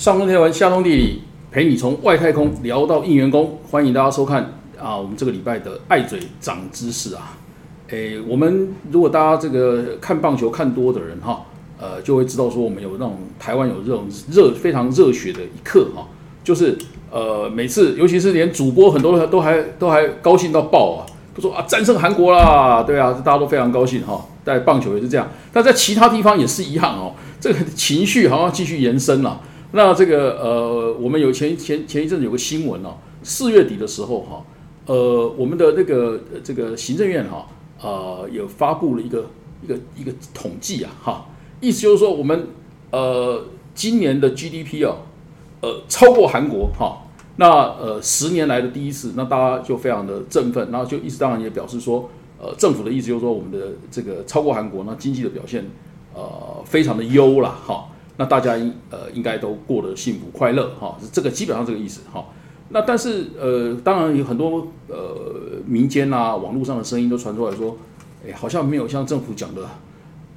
上通天文，下通地理，陪你从外太空聊到应员工。欢迎大家收看啊，我们这个礼拜的爱嘴长知识啊。诶，我们如果大家这个看棒球看多的人哈，呃，就会知道说我们有那种台湾有这种热非常热血的一刻哈，就是呃每次，尤其是连主播很多人都还都还高兴到爆啊，都说啊战胜韩国啦，对啊，大家都非常高兴哈。在棒球也是这样，但在其他地方也是一样哦，这个情绪好像继续延伸了。那这个呃，我们有前前前一阵子有个新闻哦，四月底的时候哈，呃，我们的那个这个行政院哈，呃，有发布了一个一个一个统计啊哈，意思就是说我们呃今年的 GDP 啊，呃超过韩国哈，那呃十年来的第一次，那大家就非常的振奋，然后就意思当然也表示说，呃政府的意思就是说我们的这个超过韩国，那经济的表现呃非常的优了哈。那大家应呃应该都过得幸福快乐哈，是这个基本上这个意思哈。那但是呃当然有很多呃民间啊网络上的声音都传出来说，哎好像没有像政府讲的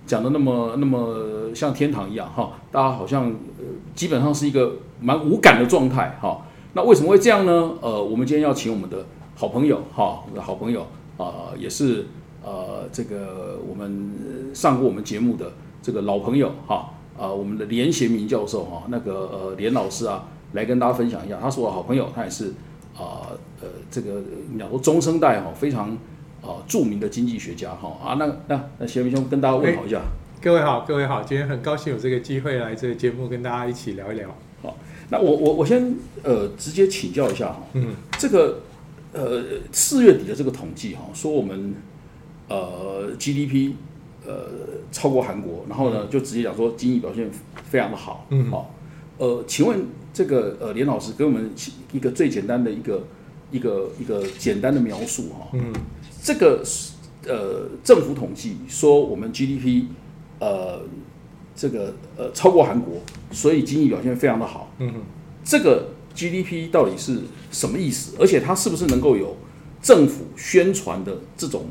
讲的那么那么像天堂一样哈，大家好像呃基本上是一个蛮无感的状态哈。那为什么会这样呢？呃我们今天要请我们的好朋友哈，我的好朋友啊也是呃这个我们上过我们节目的这个老朋友哈。啊，我们的连贤明教授哈，那个呃连老师啊，来跟大家分享一下，他是我的好朋友，他也是啊呃这个讲说中生代哈，非常啊著名的经济学家哈啊，那那那贤明兄跟大家问好一下，各位好，各位好，今天很高兴有这个机会来这个节目跟大家一起聊一聊。好，那我我我先呃直接请教一下哈，嗯，这个呃四月底的这个统计哈，说我们呃 GDP。呃，超过韩国，然后呢，就直接讲说经济表现非常的好，嗯，好，呃，请问这个呃，连老师给我们一个最简单的一个一个一个简单的描述哈，嗯，这个呃政府统计说我们 GDP 呃这个呃超过韩国，所以经济表现非常的好，嗯，这个 GDP 到底是什么意思？而且它是不是能够有政府宣传的这种？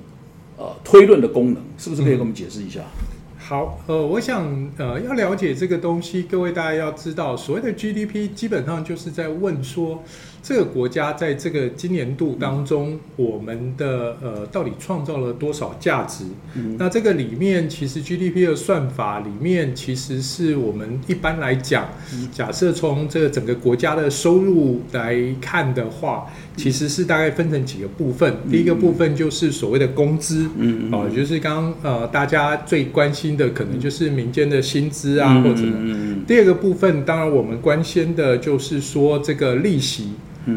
呃，推论的功能是不是可以给我们解释一下？好，呃，我想，呃，要了解这个东西，各位大家要知道，所谓的 GDP 基本上就是在问说。这个国家在这个今年度当中，我们的呃到底创造了多少价值？那这个里面其实 GDP 的算法里面，其实是我们一般来讲，假设从这个整个国家的收入来看的话，其实是大概分成几个部分。第一个部分就是所谓的工资，嗯哦，就是刚呃大家最关心的，可能就是民间的薪资啊或者。第二个部分，当然我们关心的就是说这个利息。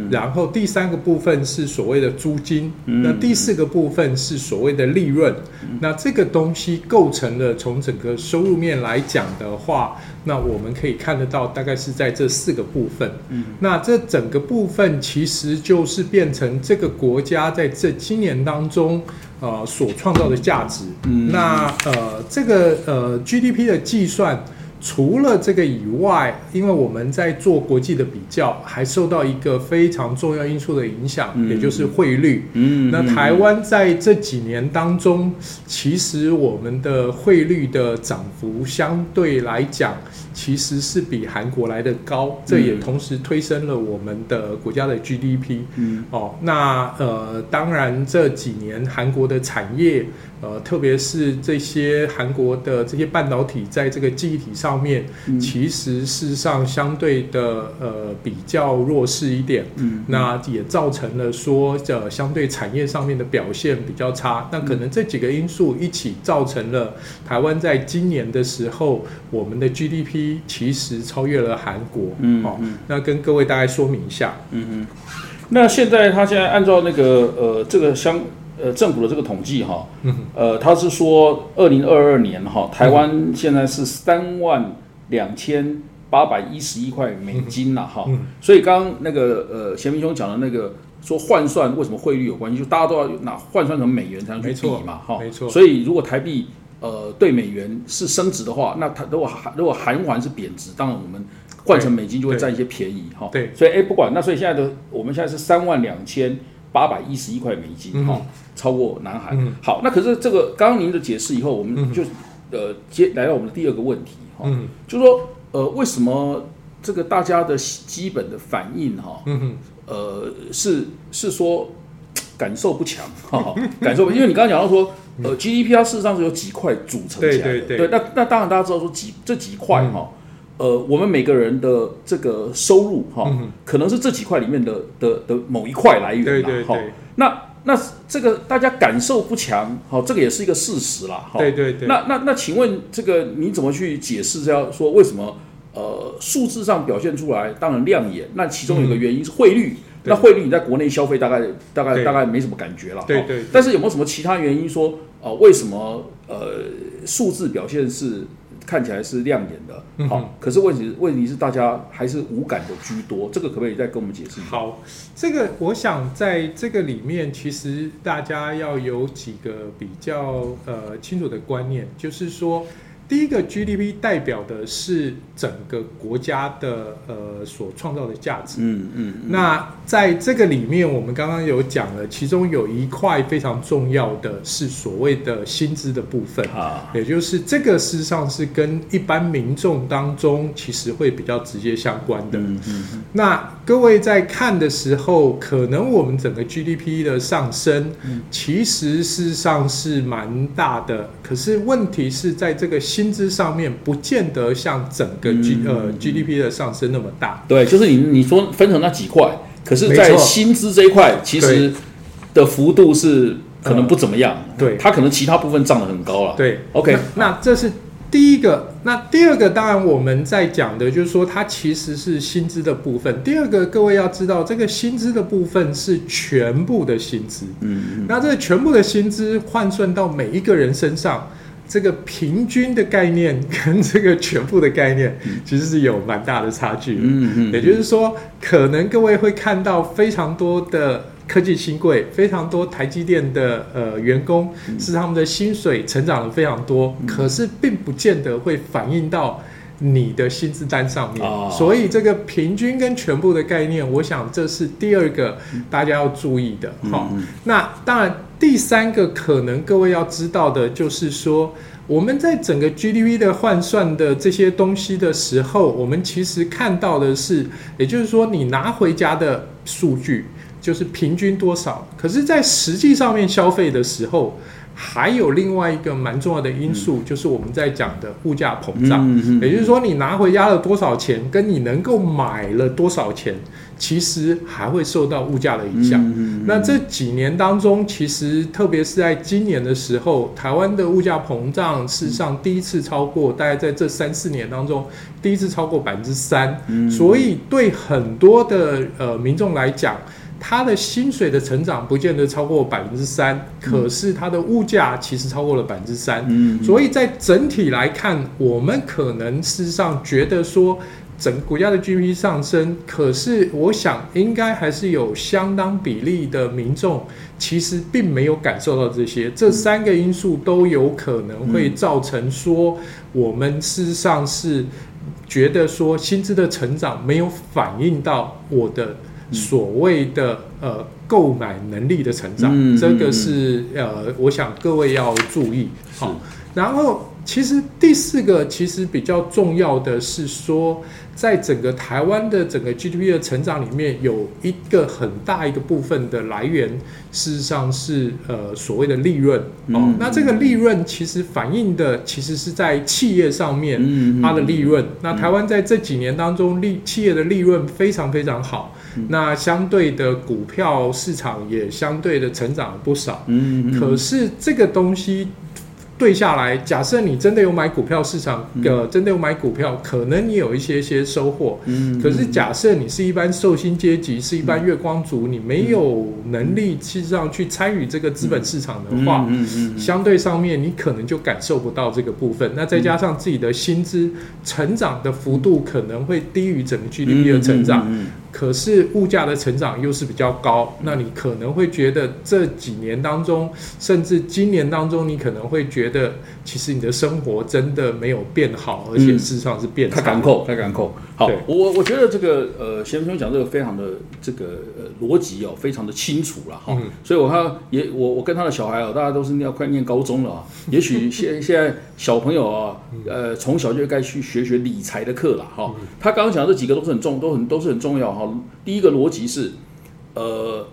然后第三个部分是所谓的租金，那第四个部分是所谓的利润。那这个东西构成了从整个收入面来讲的话，那我们可以看得到，大概是在这四个部分。那这整个部分其实就是变成这个国家在这今年当中呃所创造的价值。那呃这个呃 GDP 的计算。除了这个以外，因为我们在做国际的比较，还受到一个非常重要因素的影响，也就是汇率。嗯，那台湾在这几年当中，其实我们的汇率的涨幅相对来讲。其实是比韩国来的高，这也同时推升了我们的国家的 GDP。嗯，哦，那呃，当然这几年韩国的产业，呃，特别是这些韩国的这些半导体，在这个记忆体上面，其实事实上相对的呃比较弱势一点。嗯，那也造成了说呃相对产业上面的表现比较差。那可能这几个因素一起造成了台湾在今年的时候，我们的 GDP。其实超越了韩国，嗯，好，那跟各位大概说明一下，嗯嗯，那现在他现在按照那个呃这个相呃政府的这个统计哈，嗯，呃他是说二零二二年哈台湾现在是三万两千八百一十一块美金了哈，所以刚刚那个呃贤明兄讲的那个说换算为什么汇率有关系，就大家都要拿换算成美元才能去比嘛，哈，没错，所以如果台币。呃，对美元是升值的话，那它如果韩如果韩元是贬值，当然我们换成美金就会占一些便宜哈。对，所以哎，不管那，所以现在的我们现在是三万两千八百一十一块美金哈，超过南韩。好，那可是这个刚刚您的解释以后，我们就呃接来到我们的第二个问题哈，就是说呃为什么这个大家的基本的反应哈，嗯，呃，是是说感受不强，哈 哈，感受不，因为你刚刚讲到说，呃，GDP 它事实上是由几块组成起来的，对对对那那当然大家知道说几这几块哈。呃，我们每个人的这个收入哈，嗯可能是这几块里面的的的某一块来源啦哈。那那这个大家感受不强，好，这个也是一个事实啦，哈。对对对。那那那，请问这个你怎么去解释？这样说为什么呃数字上表现出来当然亮眼，那其中有个原因是汇率。那汇率你在国内消费大概大概大概没什么感觉了，哈对对对但是有没有什么其他原因说呃为什么呃数字表现是看起来是亮眼的？好、可是问题问题是大家还是无感的居多，这个可不可以再跟我们解释一下？好，这个我想在这个里面，其实大家要有几个比较呃清楚的观念，就是说，第一个 GDP 代表的是整个国家的呃所创造的价值。嗯嗯嗯那在这个里面，我们刚刚有讲了，其中有一块非常重要的是所谓的薪资的部分。啊，也就是这个事实上是跟一般民众当中其实会比较直接相关的。嗯嗯嗯那各位在看的时候，可能我们整个 GDP 的上升，嗯其实事实上是蛮大的。可是问题是在这个薪资上面，不见得像整个 G、嗯呃 GDP 的上升那么大。对，就是你你说分成那几块，可是，在薪资这一块，其实的幅度是可能不怎么样。对它可能其他部分涨得很高了。对 OK 那那这是第一个。那第二个，当然我们在讲的就是说，它其实是薪资的部分。第二个，各位要知道，这个薪资的部分是全部的薪资。嗯嗯那这个全部的薪资换算到每一个人身上，这个平均的概念跟这个全部的概念其实是有蛮大的差距的。嗯嗯也就是说，可能各位会看到非常多的科技新贵，非常多台积电的呃员工，是他们的薪水成长了非常多，可是并不见得会反映到。你的薪资单上面，哦。所以这个平均跟全部的概念，我想这是第二个大家要注意的。好、嗯。那当然，第三个可能各位要知道的就是说，我们在整个 GDP 的换算的这些东西的时候，我们其实看到的是，也就是说，你拿回家的数据就是平均多少，可是，在实际上面消费的时候。还有另外一个蛮重要的因素，就是我们在讲的物价膨胀。嗯嗯也就是说，你拿回家了多少钱，跟你能够买了多少钱，其实还会受到物价的影响。嗯那这几年当中，其实特别是在今年的时候，台湾的物价膨胀事实上第一次超过，大概在这三四年当中，第一次超过百分之三。嗯所以对很多的呃民众来讲，他的薪水的成长不见得超过百分之三，可是他的物价其实超过了百分之三。嗯所以在整体来看，我们可能事实上觉得说，整个国家的 GDP 上升，可是我想应该还是有相当比例的民众其实并没有感受到这些，这三个因素都有可能会造成说，我们事实上是觉得说薪资的成长没有反映到我的所谓的呃购买能力的成长，嗯这个是呃，我想各位要注意。好，然后其实第四个其实比较重要的是说，在整个台湾的整个 GDP 的成长里面，有一个很大一个部分的来源，事实上是呃所谓的利润哦。嗯那这个利润其实反映的其实是在企业上面。嗯它的利润。那台湾在这几年当中，利企业的利润非常非常好。嗯那相对的股票市场也相对的成长了不少。嗯可是这个东西对下来，假设你真的有买股票市场，呃，真的有买股票，可能你有一些些收获。嗯可是假设你是一般受薪阶级，是一般月光族，你没有能力实际上去参与这个资本市场的话，嗯嗯相对上面你可能就感受不到这个部分。那再加上自己的薪资成长的幅度可能会低于整个 GDP 的成长，嗯可是物价的成长又是比较高，那你可能会觉得这几年当中，甚至今年当中，你可能会觉得其实你的生活真的没有变好，而且事实上是变差。太敢扣，太敢扣。好，我我觉得这个呃，贤兄讲这个非常的这个呃逻辑哦，非常的清楚了哈。嗯所以我看也我我跟他的小孩哦，大家都是要快念高中了啊。也许现现在小朋友啊，呃，从小就该去学学理财的课了哈。他刚刚讲的这几个都是很重，都很都是很重要哈。第一个逻辑是，呃，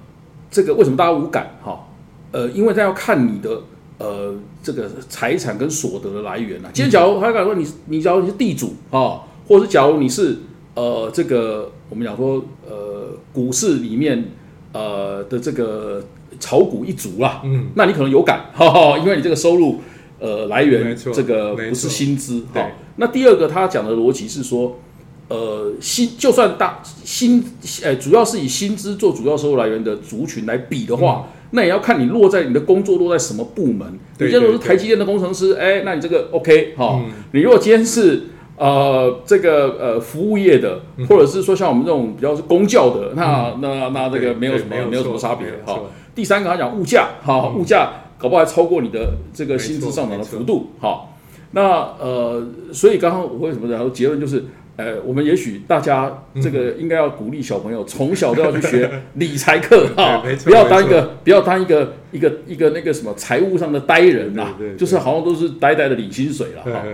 这个为什么大家无感哈？呃，因为他要看你的呃这个财产跟所得的来源啊。今天假如他敢说你你假如你是地主啊，或者是假如你是呃这个我们讲说呃股市里面呃的这个炒股一族啦，嗯，那你可能有感，哈哈，因为你这个收入呃来没源错这个不是薪资对哈。那第二个他讲的逻辑是说。呃，薪就算大薪，呃，主要是以薪资做主要收入来源的族群来比的话，那也要看你落在你的工作落在什么部门。对你今天如果是台积电的工程师，哎，那你这个 OK 哈、嗯你如果今天是呃这个呃服务业的，嗯或者是说像我们这种比较是公教的，那那那这个没有什么没有什么差别哈。第三个他讲物价，哈、嗯物价搞不好还超过你的这个薪资上涨的幅度，哈。那呃，所以刚刚我为什么然后结论就是，呃，我们也许大家这个应该要鼓励小朋友从小都要去学 理财课哈不要当一个不要当一个一个一个那个什么财务上的呆人啦对对，对。就是好像都是呆呆的领薪水了哈。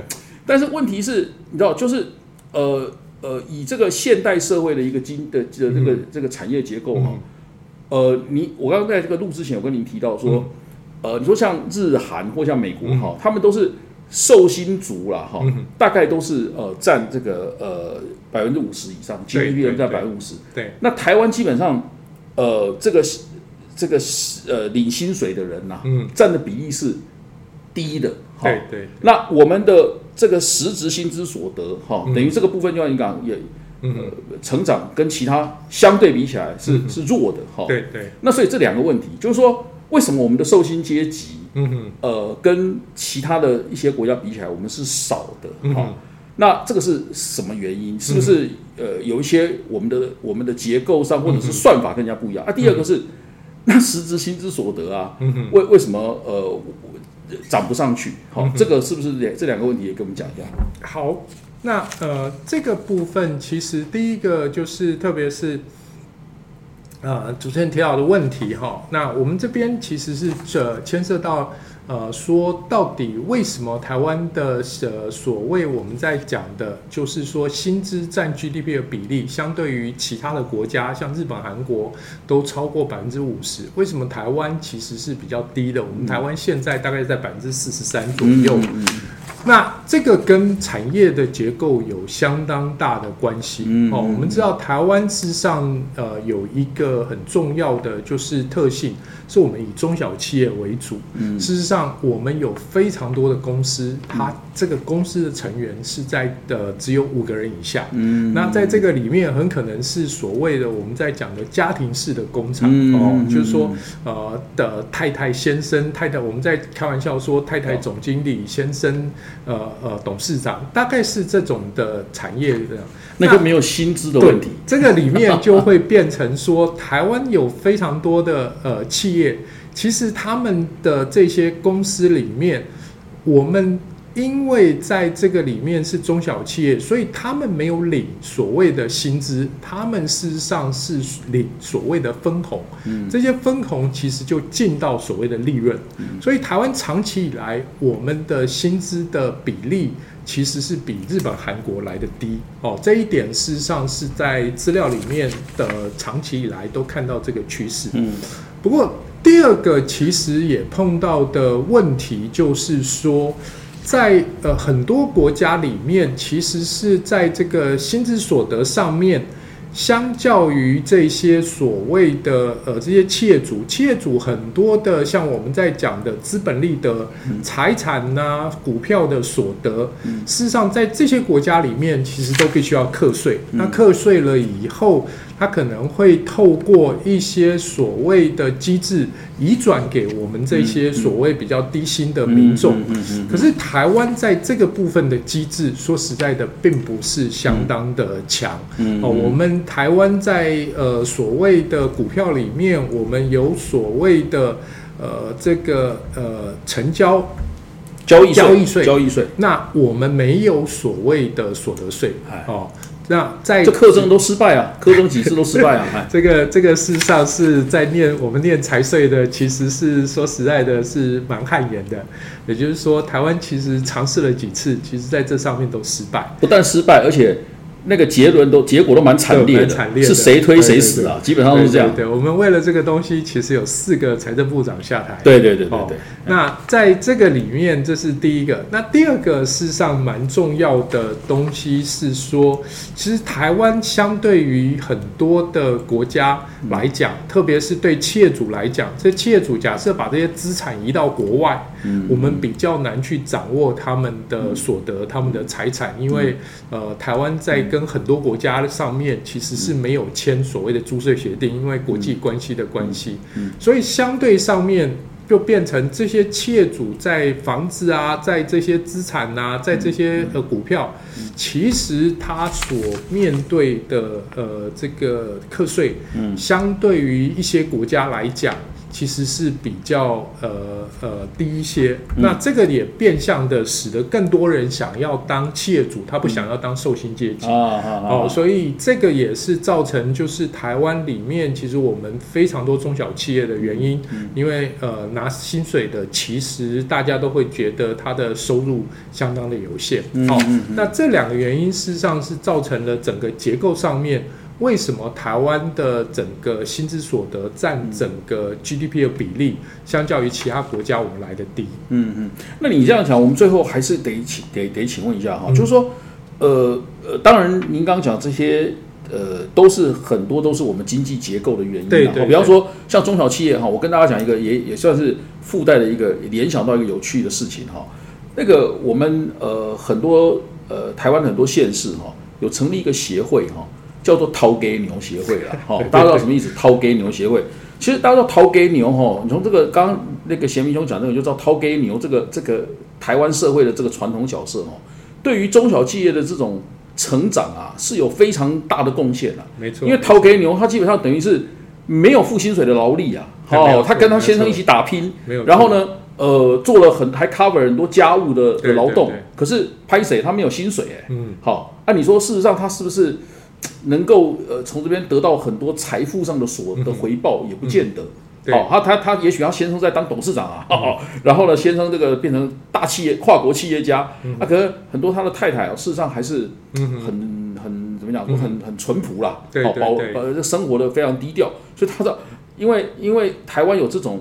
但是问题是，你知道，就是呃呃，以这个现代社会的一个经的的这个、这个产业结构哈，嗯。呃，你我刚刚在这个录之前有跟您提到说，呃，你说像日韩或像美国哈，他们都是受薪族啦哈，嗯大概都是呃占这个呃百分之五十以上对，GDP 对占百分之五十。对，那台湾基本上呃这个这个呃领薪水的人呐、嗯，占的比例是低的。哈。对对，那我们的这个实质薪资所得，哈、嗯。等于这个部分就像你讲，也嗯，成长跟其他相对比起来是、嗯是弱的，哈、对对，那所以这两个问题，就是说，为什么我们的受薪阶级，嗯哼，呃，跟其他的一些国家比起来，我们是少的，哈、嗯哼那这个是什么原因？是不是、呃有一些我们的我们的结构上或者是算法更加不一样、啊？第二个是，那实质薪资所得啊，嗯哼，为为什么呃涨不上去？好、嗯这个是不是两这两个问题也跟我们讲一下？好，那呃，这个部分其实第一个就是，特别是呃主持人提到的问题哈，那我们这边其实是这牵涉到呃说到底为什么台湾的呃所谓我们在讲的，就是说薪资占 GDP 的比例，相对于其他的国家，像日本、韩国都超过百分之五十，为什么台湾其实是比较低的？我们台湾现在大概在百分之四十三左右。那这个跟产业的结构有相当大的关系、嗯哦。我们知道台湾事实上呃有一个很重要的就是特性，是我们以中小企业为主。嗯事实上，我们有非常多的公司，它这个公司的成员是在的只有五个人以下。嗯那在这个里面，很可能是所谓的我们在讲的家庭式的工厂、嗯哦，就是说呃的太太先生太太，我们在开玩笑说太太总经理先生呃呃董事长，大概是这种的产业的。那就没有薪资的问题。这个里面就会变成说，台湾有非常多的呃企业，其实他们的这些公司里面，我们因为在这个里面是中小企业，所以他们没有领所谓的薪资，他们事实上是领所谓的分红。嗯这些分红其实就进到所谓的利润，所以台湾长期以来我们的薪资的比例其实是比日本、韩国来的低哦。这一点事实上是在资料里面的长期以来都看到这个趋势。嗯不过第二个其实也碰到的问题就是说，在呃很多国家里面，其实是在这个薪资所得上面。相较于这些所谓的呃这些企业主，企业主很多的像我们在讲的资本利得、财产呐、股票的所得，事实上在这些国家里面，其实都必须要课税。那课税了以后，它可能会透过一些所谓的机制移转给我们这些所谓比较低薪的民众。可是台湾在这个部分的机制，说实在的，并不是相当的强。我们台湾在呃所谓的股票里面，我们有所谓的呃这个呃成交，交易交易税交易税，那我们没有所谓的所得税哎哦。那在这课中都失败啊，课中几次都失败啊，哎，这个这个事实上是在念我们念财税的，其实是说实在的，是蛮汗颜的。也就是说，台湾其实尝试了几次，其实在这上面都失败。不但失败，而且那个结论都结果都蛮惨烈的，烈的是谁推谁死啊，基本上都是这样。对我们为了这个东西，其实有四个财政部长下台。对对对对哦对，那在这个里面，这是第一个。那第二个，事实上蛮重要的东西是说，其实台湾相对于很多的国家来讲，特别是对企业主来讲，这企业主假设把这些资产移到国外，嗯。我们比较难去掌握他们的所得、他们的财产，因为呃，台湾在跟很多国家上面其实是没有签所谓的租税协定，因为国际关系的关系，嗯。所以相对上面就变成这些企业主在房子啊，在这些资产啊，在这些呃股票，其实他所面对的呃这个课税，嗯。相对于一些国家来讲，其实是比较呃呃低一些。嗯那这个也变相的使得更多人想要当企业主，他不想要当受薪阶级。哦，所以这个也是造成就是台湾里面其实我们非常多中小企业的原因，嗯因为呃拿薪水的其实大家都会觉得他的收入相当的有限。嗯哦，嗯嗯那这两个原因事实上是造成了整个结构上面。为什么台湾的整个薪资所得占整个 GDP 的比例，相较于其他国家我们来的低？嗯嗯，那你这样讲，我们最后还是得请得得请问一下哈，嗯就是说，呃呃，当然您刚刚讲这些。呃，都是很多都是我们经济结构的原因啊。对对比方说像中小企业哈，我跟大家讲一个也也算是附带的一个联想到一个有趣的事情哈。那个我们呃很多呃台湾很多县市哈有成立一个协会哈，叫做掏给牛协会了。哈，大家知道什么意思？掏给牛协会。其实大家知道掏给牛哈，你从这个刚刚那个贤明兄讲这个，就知道掏给牛这个这个台湾社会的这个传统角色哈，对于中小企业的这种成长啊是有非常大的贡献的。没错，因为掏给牛，他基本上等于是没有付薪水的劳力啊，哦，他跟他先生一起打拼，没有，然后呢，呃，做了很还 cover 很多家务的劳动对对，可是拍谁他没有薪水哎，嗯，好，按、你说事实上他是不是能够呃从这边得到很多财富上的所的回报，也不见得。嗯。对。好、他他他也许他先生在当董事长啊，哦，然后呢，先生这个变成大企业跨国企业家，啊，可是很多他的太太哦，事实上还是嗯，很很怎么讲，都很很淳朴啦，对好保呃生活的非常低调，所以他的因为因为台湾有这种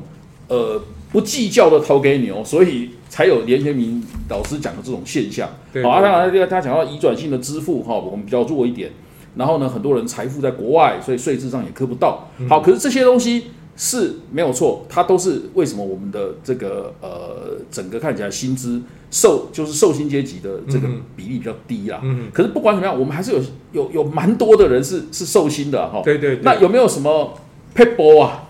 呃不计较的掏给牛，所以才有连学明老师讲的这种现象。好，然这个他讲到移转性的支付哈，我们比较弱一点，然后呢，很多人财富在国外，所以税制上也磕不到。嗯好，可是这些东西是没有错，它都是为什么我们的这个呃整个看起来薪资受就是受薪阶级的这个嗯比例比较低啦。嗯，可是不管怎么样，我们还是有有有蛮多的人是是受薪的哈。对对对，那有没有什么 p a p e 啊，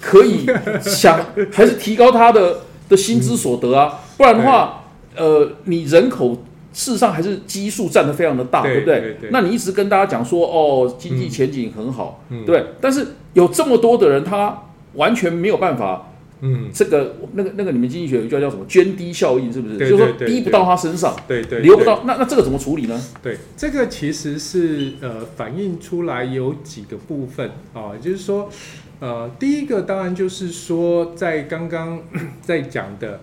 可以想还是提高他的的薪资所得啊？不然的话，呃，你人口事实上还是基数占的非常的大，对不对？那你一直跟大家讲说，哦，经济前景很好，嗯对对？但是有这么多的人，他完全没有办法，嗯，这个那个那个，你们经济学有一句话叫什么涓滴效应，是不是？对就是说滴不到他身上，对对，对流不到，那那这个怎么处理呢？对，这个其实是呃反映出来有几个部分啊，也就是说，呃，第一个当然就是说，在刚刚 在讲的，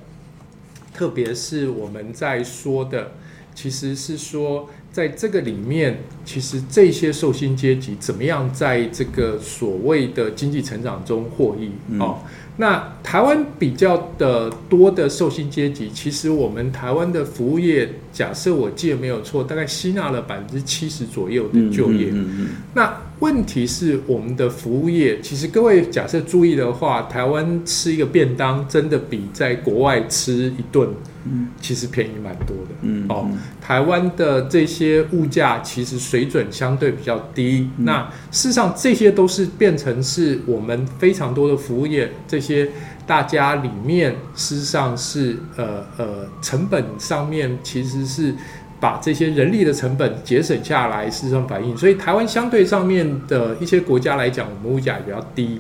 特别是我们在说的，其实是说，在这个里面，其实这些受薪阶级怎么样在这个所谓的经济成长中获益嗯哦。那台湾比较的多的受薪阶级，其实我们台湾的服务业，假设我记得没有错，大概吸纳了百分之七十左右的就业。嗯嗯那问题是，我们的服务业，其实各位假设注意的话，台湾吃一个便当，真的比在国外吃一顿，嗯其实便宜蛮多的。嗯哦，台湾的这些物价其实水准相对比较低，嗯那事实上这些都是变成是我们非常多的服务业这些大家里面，事实上是呃呃成本上面其实是。把这些人力的成本节省下来，事实上反映，所以台湾相对上面的一些国家来讲，我们物价也比较低。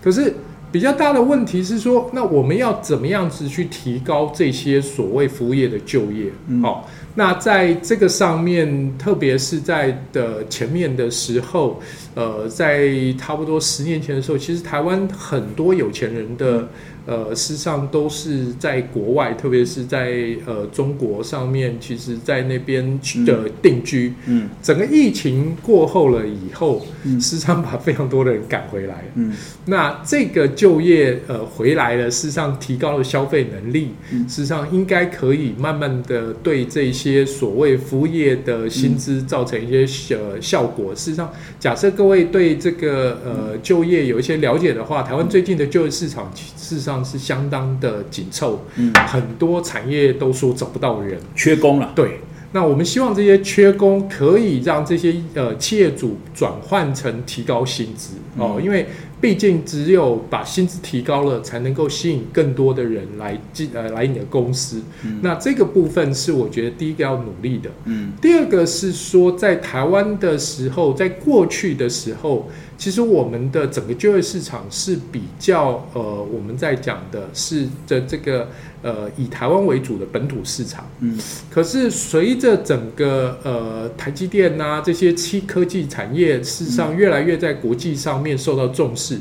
可是比较大的问题是说，那我们要怎么样子去提高这些所谓服务业的就业？嗯好、那在这个上面，特别是在的前面的时候，呃，在差不多十年前的时候，其实台湾很多有钱人的。呃，事实上都是在国外，特别是在呃中国上面，其实在那边的定居。嗯，整个疫情过后了以后，事实上把非常多的人赶回来。嗯，那这个就业呃回来了，事实上提高了消费能力，事实上应该可以慢慢的对这些所谓服务业的薪资造成一些呃效果。事实上，假设各位对这个呃就业有一些了解的话，台湾最近的就业市场事实上。是相当的紧凑，嗯，很多产业都说找不到人，缺工了。对，那我们希望这些缺工可以让这些呃企业主转换成提高薪资哦，因为。毕竟只有把薪资提高了，才能够吸引更多的人来进呃来你的公司。那这个部分是我觉得第一个要努力的。嗯，第二个是说在台湾的时候，在过去的时候，其实我们的整个就业市场是比较呃我们在讲的是的这个。呃，以台湾为主的本土市场，嗯，可是随着整个呃台积电呐这些七科技产业，事实上越来越在国际上面受到重视。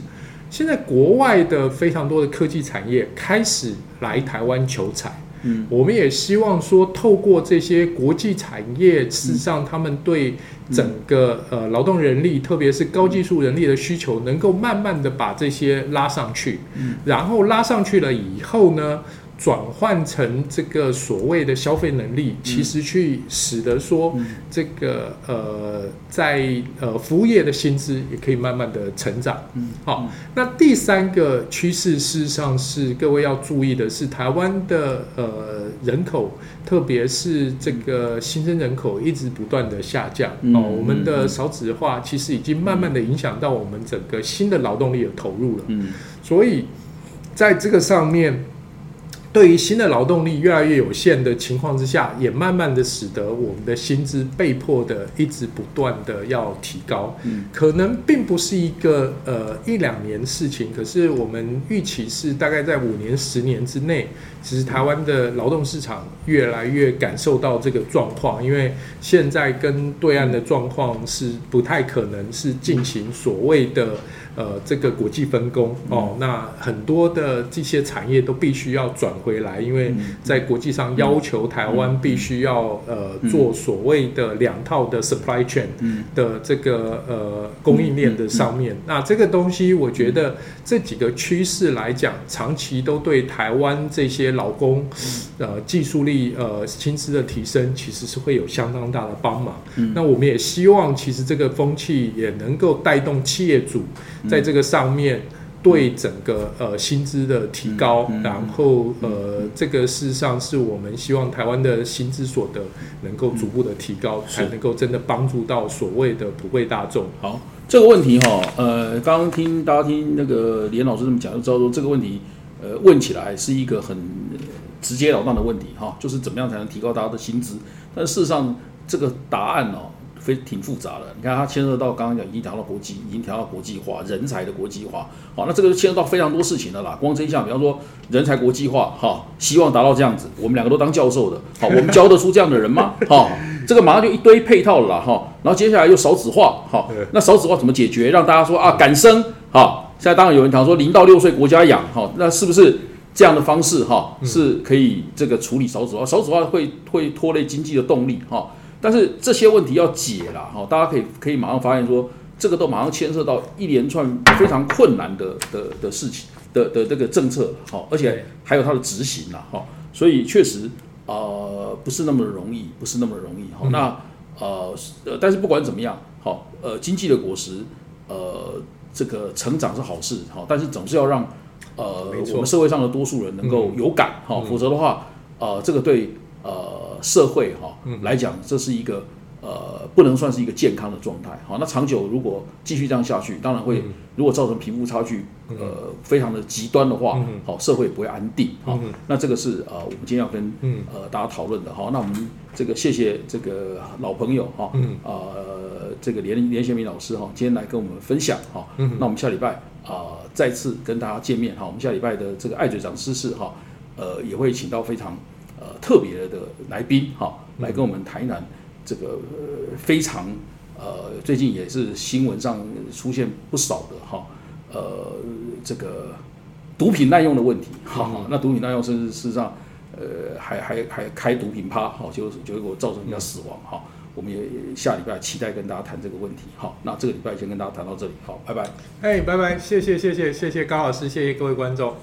现在国外的非常多的科技产业开始来台湾求财，嗯，我们也希望说透过这些国际产业，事实上他们对整个呃劳动人力，特别是高技术人力的需求，能够慢慢的把这些拉上去，嗯，然后拉上去了以后呢？转换成这个所谓的消费能力，其实去使得说这个呃，在呃服务业的薪资也可以慢慢的成长。嗯，好，那第三个趋势事实上是各位要注意的是，台湾的呃人口，特别是这个新生人口一直不断的下降。哦，我们的少子化其实已经慢慢的影响到我们整个新的劳动力的投入了。嗯，所以在这个上面。对于新的劳动力越来越有限的情况之下，也慢慢的使得我们的薪资被迫的一直不断的要提高。嗯，可能并不是一个呃一两年事情，可是我们预期是大概在五年、十年之内，其实台湾的劳动市场越来越感受到这个状况，因为现在跟对岸的状况是不太可能是进行所谓的。呃，这个国际分工哦，那很多的这些产业都必须要转回来，因为在国际上要求台湾必须要呃做所谓的两套的 supply chain 的这个呃供应链的上面。那这个东西，我觉得这几个趋势来讲，长期都对台湾这些劳工呃技术力呃薪资的提升，其实是会有相当大的帮忙。那我们也希望，其实这个风气也能够带动企业主。在这个上面，对整个呃薪资的提高，然后呃这个事实上是我们希望台湾的薪资所得能够逐步的提高，才能够真的帮助到所谓的普惠大众。好，这个问题哈，呃，刚刚听大家听那个连老师这么讲，就知道说这个问题，呃，问起来是一个很直截了当的问题哈，就是怎么样才能提高大家的薪资？但事实上这个答案哦。非挺复杂的，你看它牵涉到刚刚讲已经调到国际，已经调到国际化，人才的国际化，好，那这个就牵涉到非常多事情的啦。光这一项，比方说人才国际化，哈，希望达到这样子，我们两个都当教授的，好，我们教得出这样的人吗？哈，这个马上就一堆配套了啦，哈，然后接下来又少子化，好，那少子化怎么解决？让大家说啊，敢生，好，现在当然有人讲说零到六岁国家养，哈，那是不是这样的方式，哈，是可以这个处理少子化？少子化会会拖累经济的动力，哈。但是这些问题要解了哈，大家可以可以马上发现说，这个都马上牵涉到一连串非常困难的的的事情的的这个政策哈，而且还有它的执行了哈，所以确实呃不是那么容易，不是那么容易哈。那呃呃，但是不管怎么样好，呃经济的果实呃这个成长是好事哈，但是总是要让呃我们社会上的多数人能够有感哈，否则的话呃这个对呃。社会哈来讲，这是一个呃不能算是一个健康的状态。好，那长久如果继续这样下去，当然会如果造成贫富差距呃非常的极端的话，好社会不会安定。好，那这个是呃我们今天要跟呃大家讨论的。好，那我们这个谢谢这个老朋友哈，呃这个连连贤明老师哈，今天来跟我们分享哈。那我们下礼拜啊再次跟大家见面哈。我们下礼拜的这个爱嘴长知识哈，呃也会请到非常。呃特别的来宾哈，来跟我们台南这个、呃、非常呃最近也是新闻上出现不少的哈呃这个毒品滥用的问题哈、那毒品滥用甚至事实上呃还还还开毒品趴哈，就结果造成人家死亡哈。我们也下礼拜期待跟大家谈这个问题。好，那这个礼拜先跟大家谈到这里。好，拜拜。哎，拜拜，谢谢谢谢谢谢高老师，谢谢各位观众。